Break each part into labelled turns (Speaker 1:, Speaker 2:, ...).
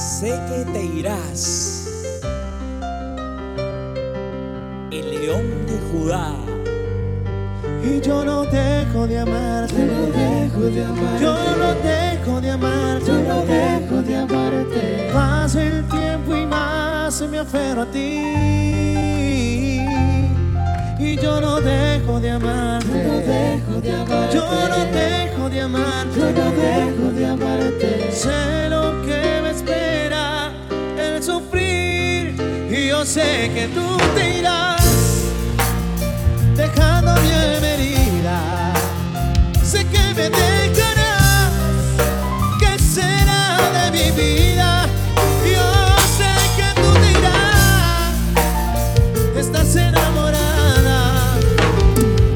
Speaker 1: sé que te irás. El león de Judá.
Speaker 2: Y yo no dejo de amarte.
Speaker 3: Yo no dejo de amarte.
Speaker 2: Yo no dejo de amarte.
Speaker 3: Yo no dejo de amarte.
Speaker 2: Pasa el tiempo y más me aferro a ti. Y yo no dejo de amarte.
Speaker 3: Yo no dejo de amarte.
Speaker 2: Yo no dejo de amarte.
Speaker 3: Yo no dejo de amarte.
Speaker 2: Sé lo que me espera yo sé que tú te irás dejando mi herida. Sé que me dejarás. ¿Qué será de mi vida? Yo sé que tú te irás. Estás enamorada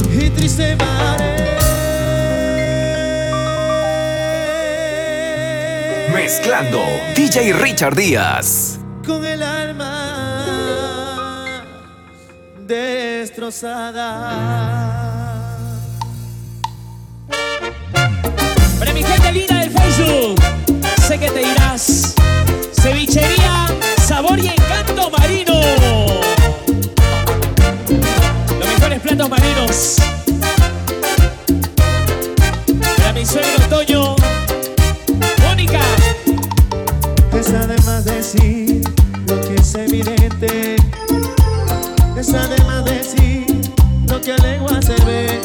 Speaker 2: y triste.
Speaker 4: Mezclando DJ Richard Díaz.
Speaker 2: Destrozada.
Speaker 1: Para mi gente linda del Facebook, sé que te irás. Cevichería, sabor y encanto marino. Los mejores platos marinos. Para mi suegro Toño, Mónica.
Speaker 2: Es además decir lo que es evidente. Es además decir lo que a lengua se ve.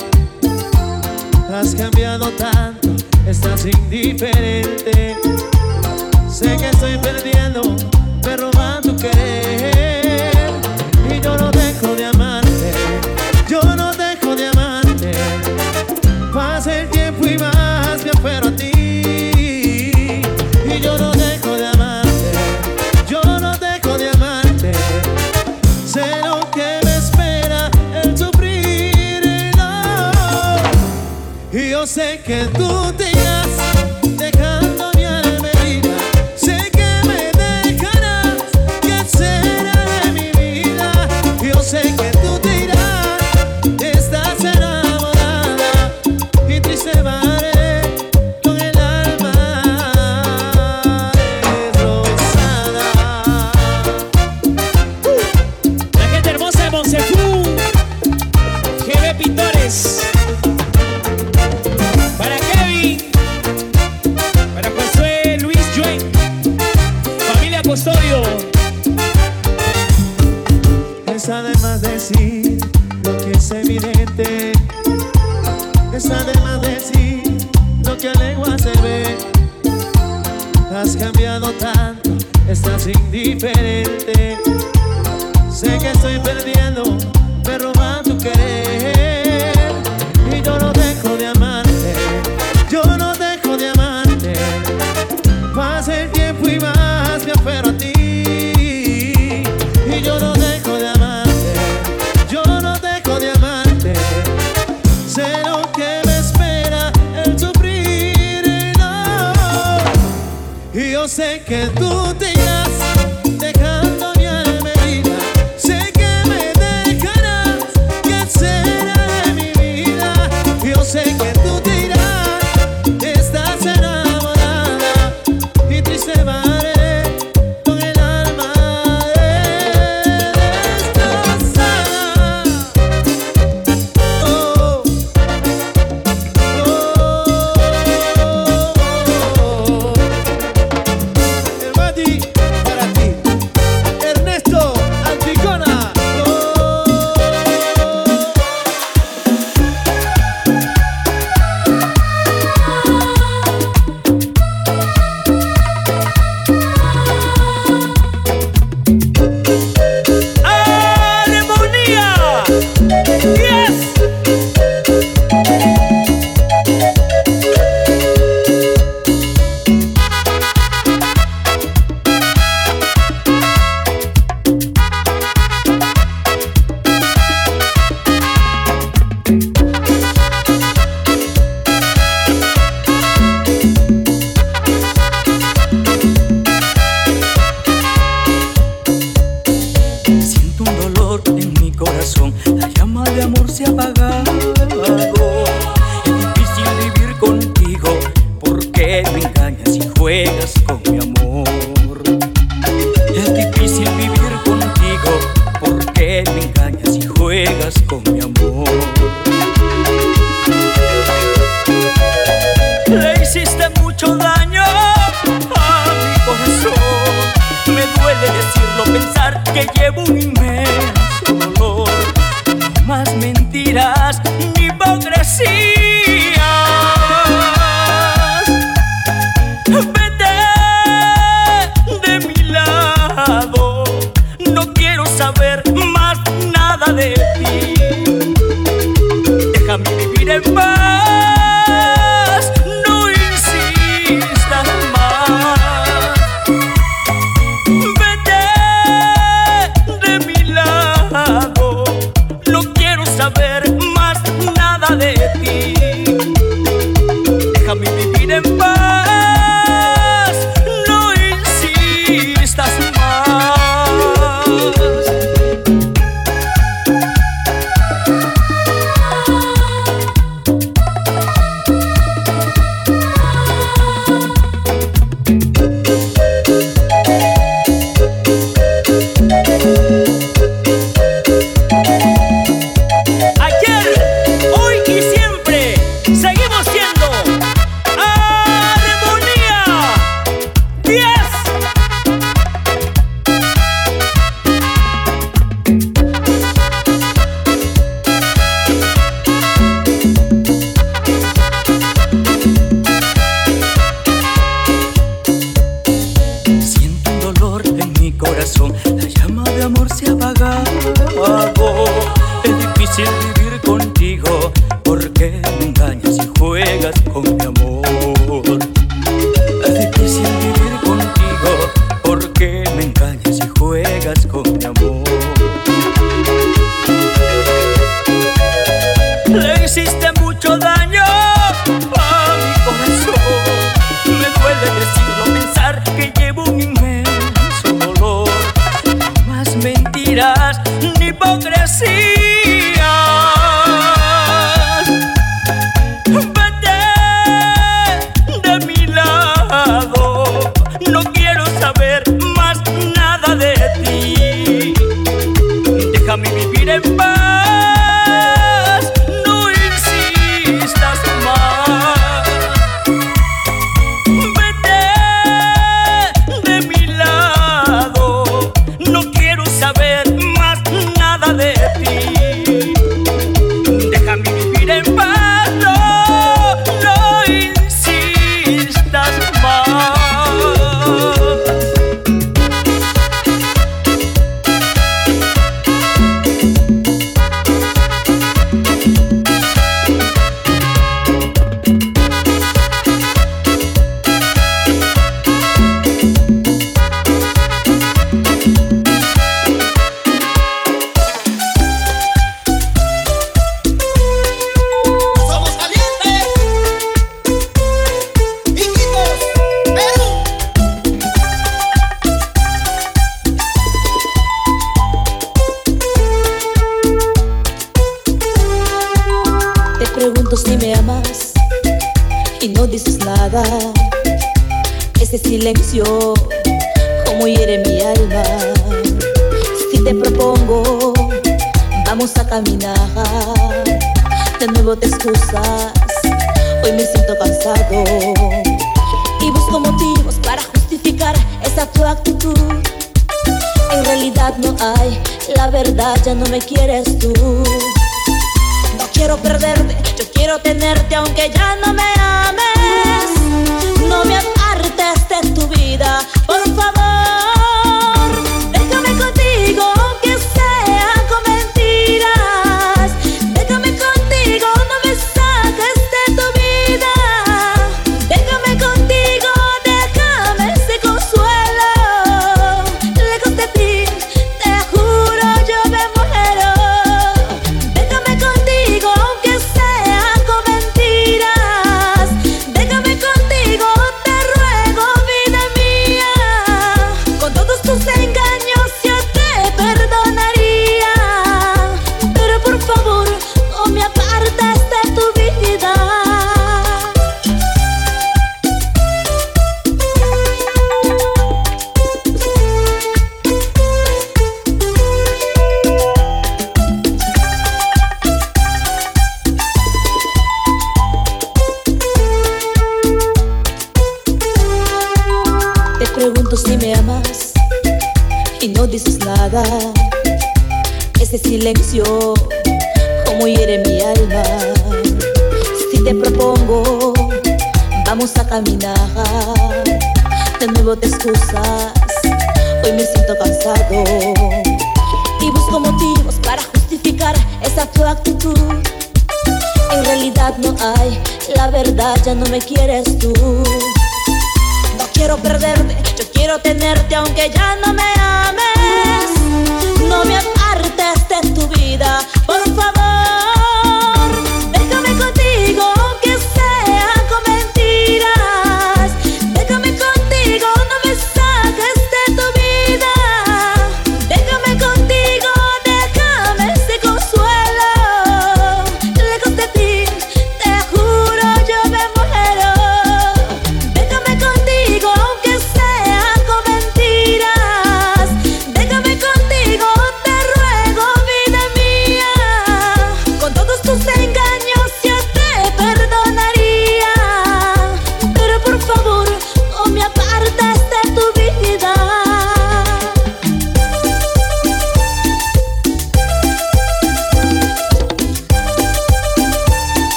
Speaker 2: Has cambiado tanto, estás indiferente. Sé que estoy perdiendo, que tú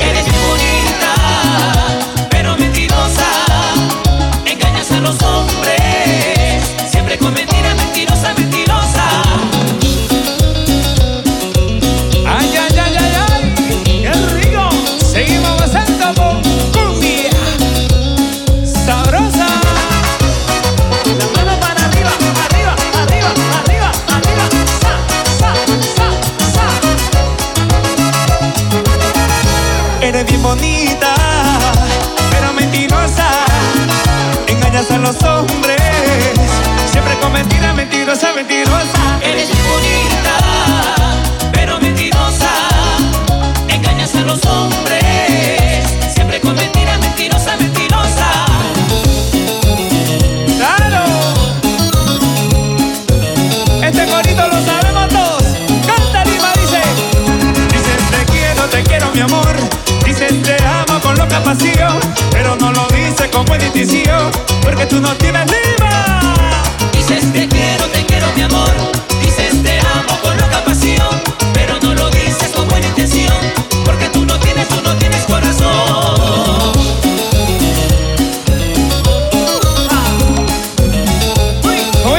Speaker 5: Eres muy bonita, pero mentirosa. Engañas a los hombres.
Speaker 6: los hombres. Siempre con mentiras, mentirosa, mentirosa.
Speaker 5: Eres muy bonita, pero mentirosa. Engañas a los hombres. Siempre con mentiras, mentirosa, mentirosa. Claro. Este corito lo sabemos todos. Canta Lima, dice. Dices te quiero, te quiero
Speaker 7: mi amor. Dices te amo con loca pasión como el indicio, porque tú no tienes lima.
Speaker 1: Dices te quiero, te quiero mi amor, dices te amo con loca pasión, pero no lo dices con buena intención, porque tú no tienes, tú no tienes corazón.
Speaker 7: Ah.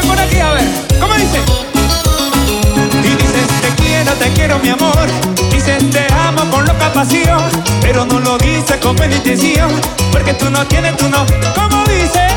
Speaker 7: Por aquí, a ver, ¿cómo dice? Y dices te quiero, te quiero mi amor, dices te amo con loca pasión pero no lo dice
Speaker 1: con penitencia, porque tú no tienes, tú no,
Speaker 8: como
Speaker 9: dice.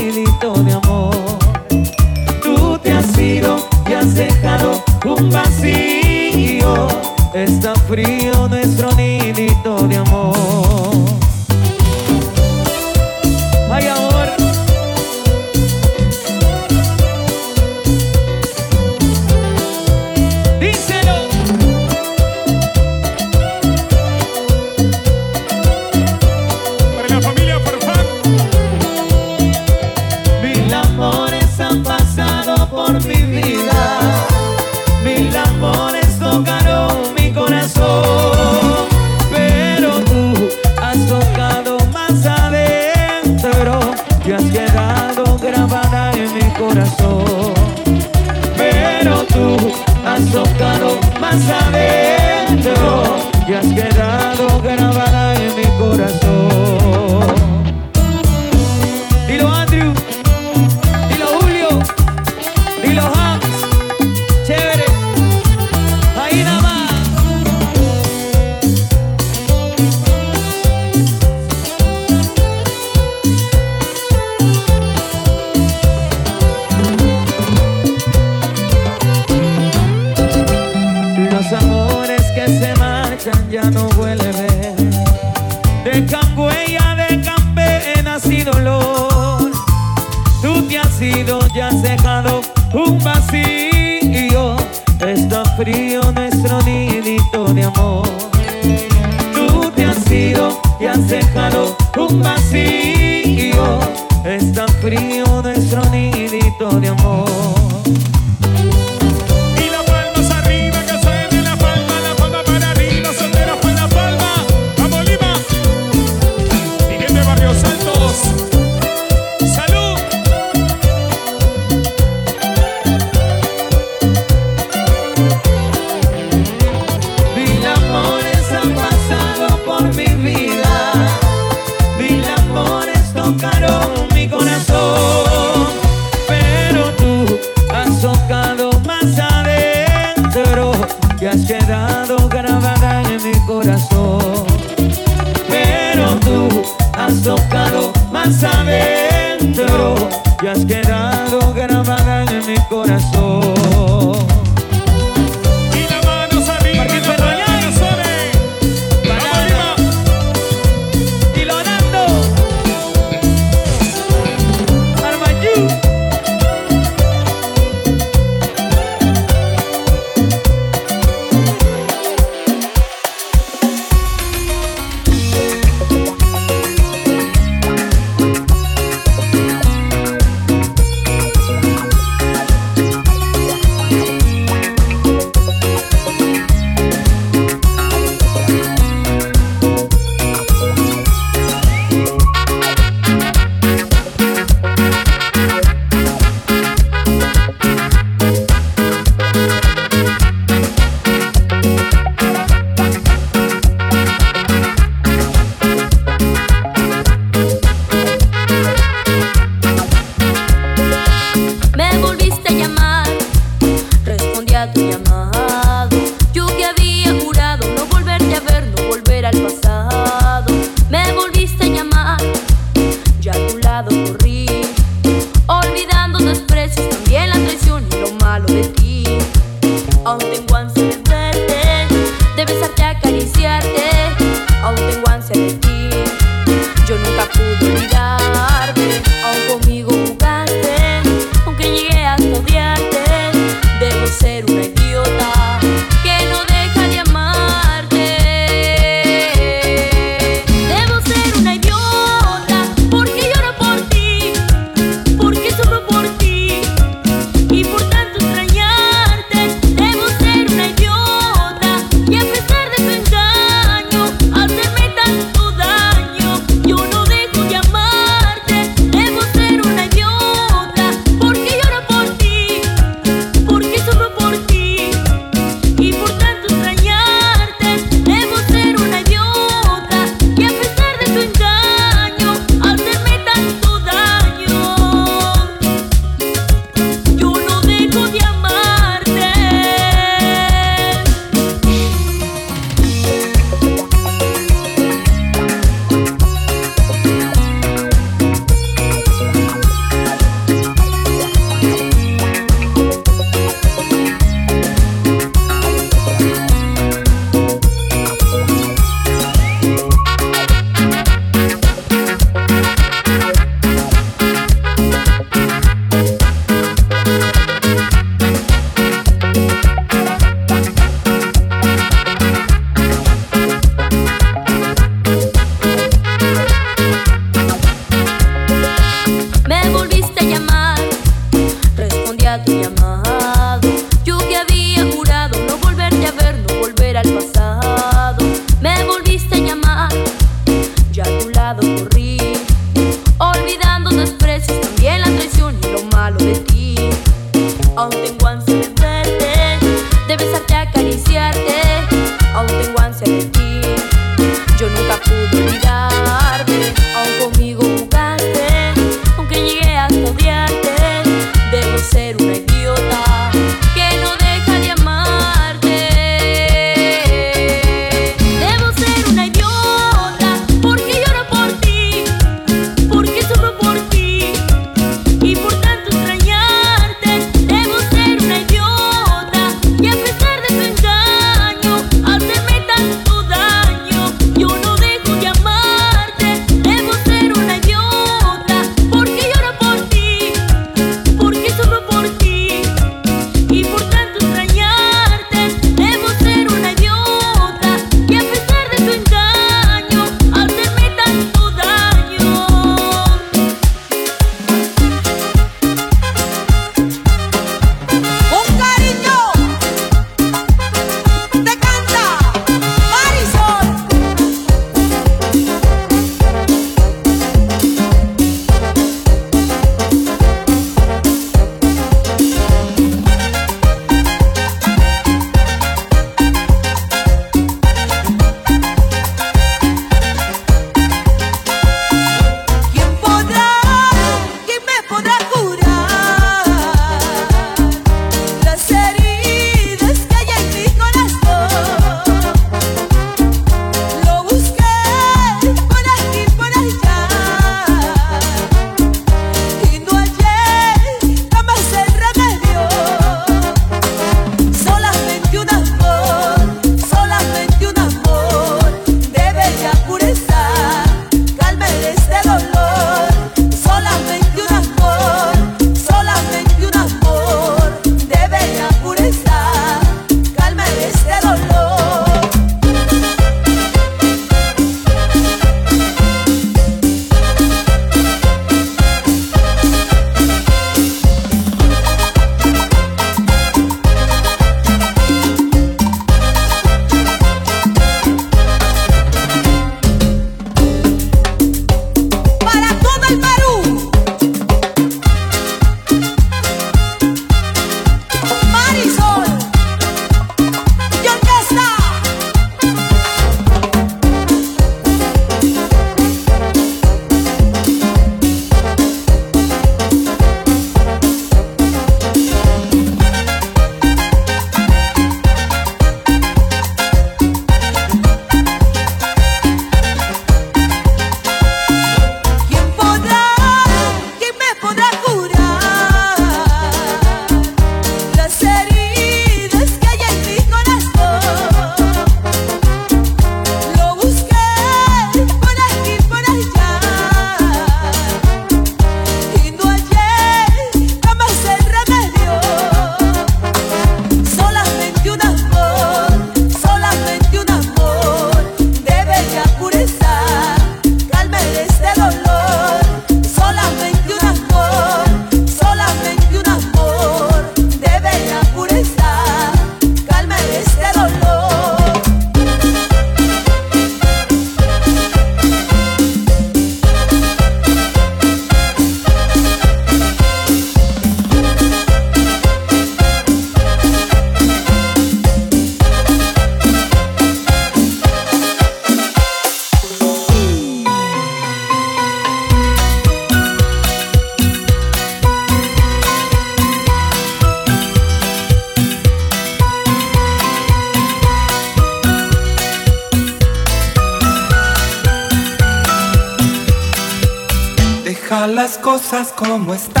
Speaker 9: cómo está.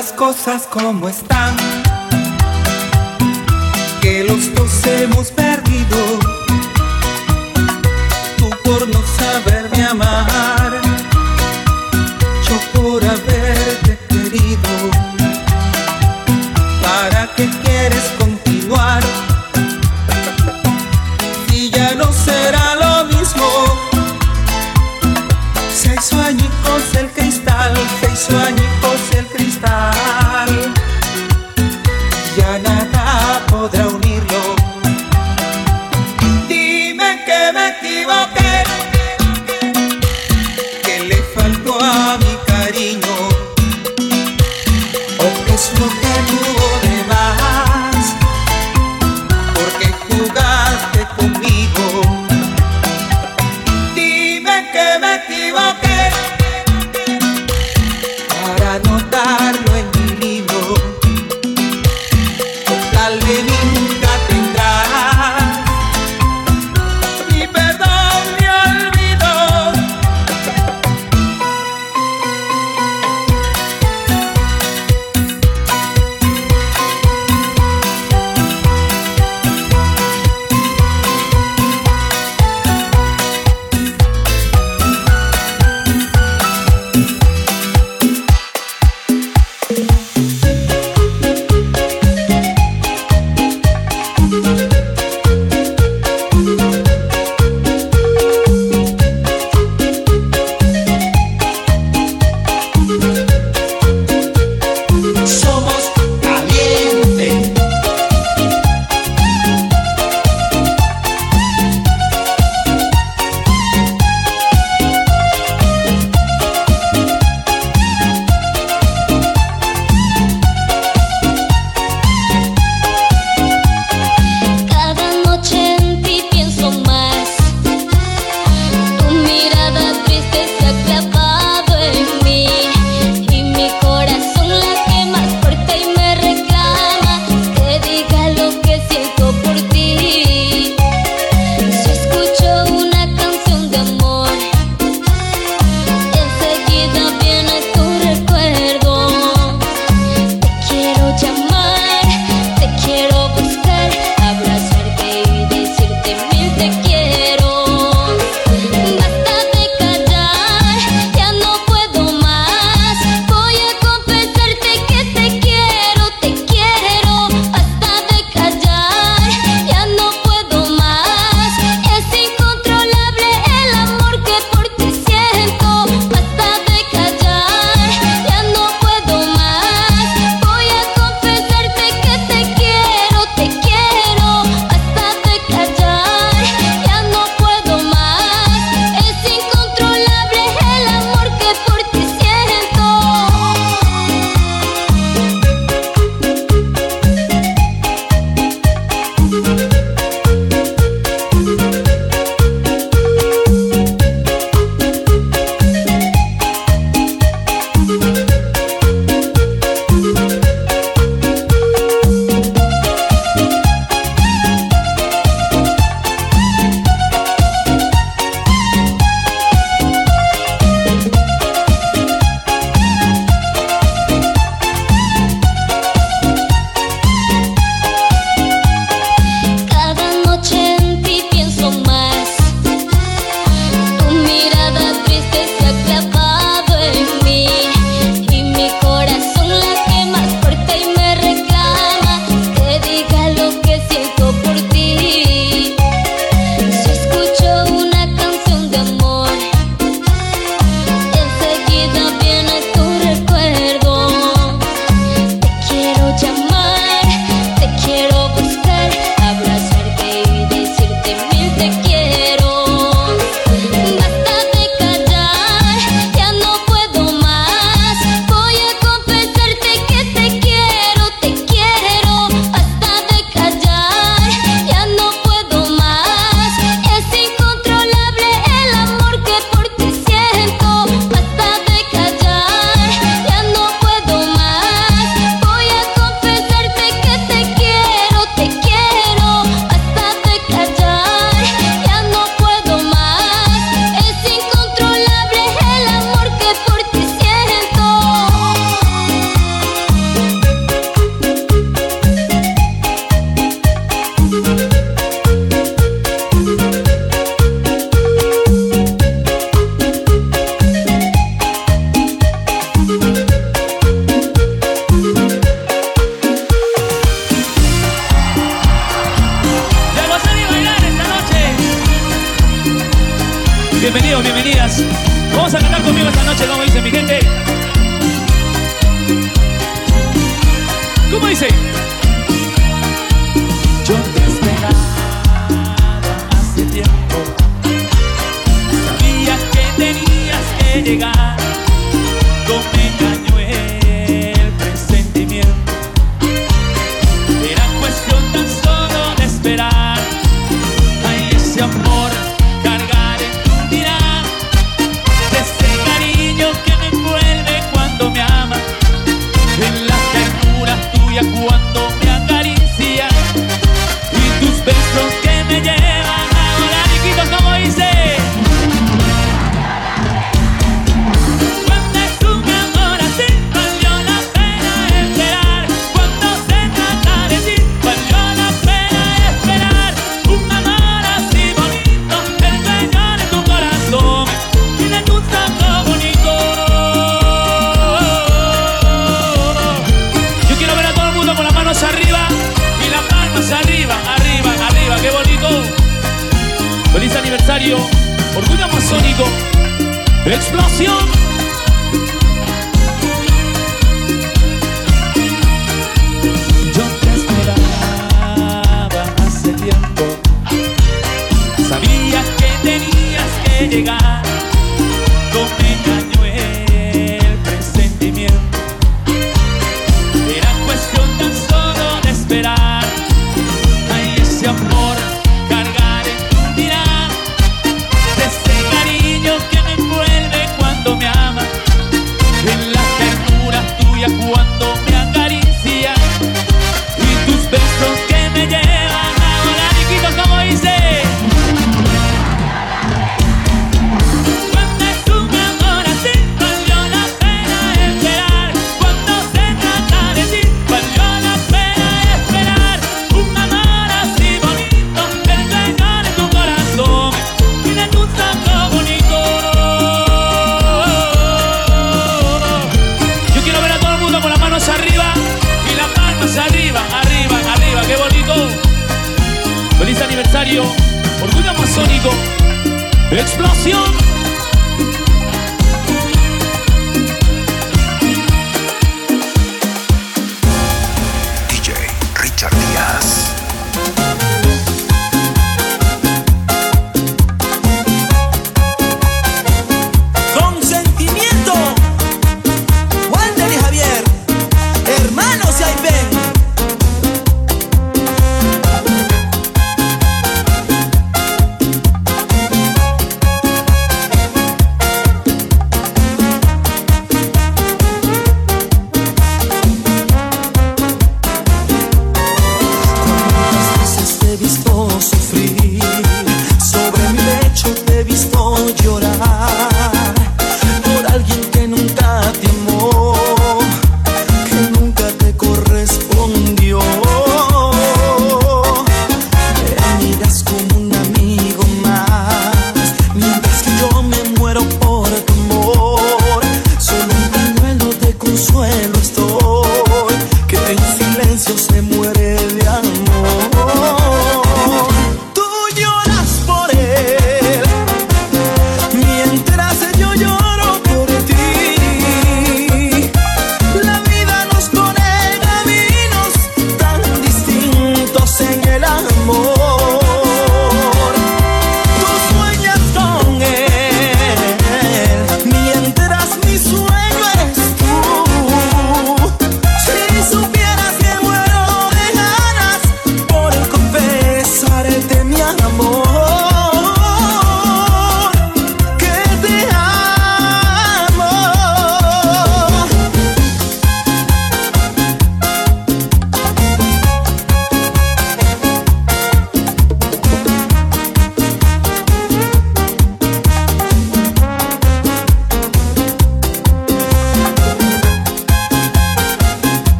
Speaker 10: las
Speaker 7: cosas como están, que los dos hemos perdido.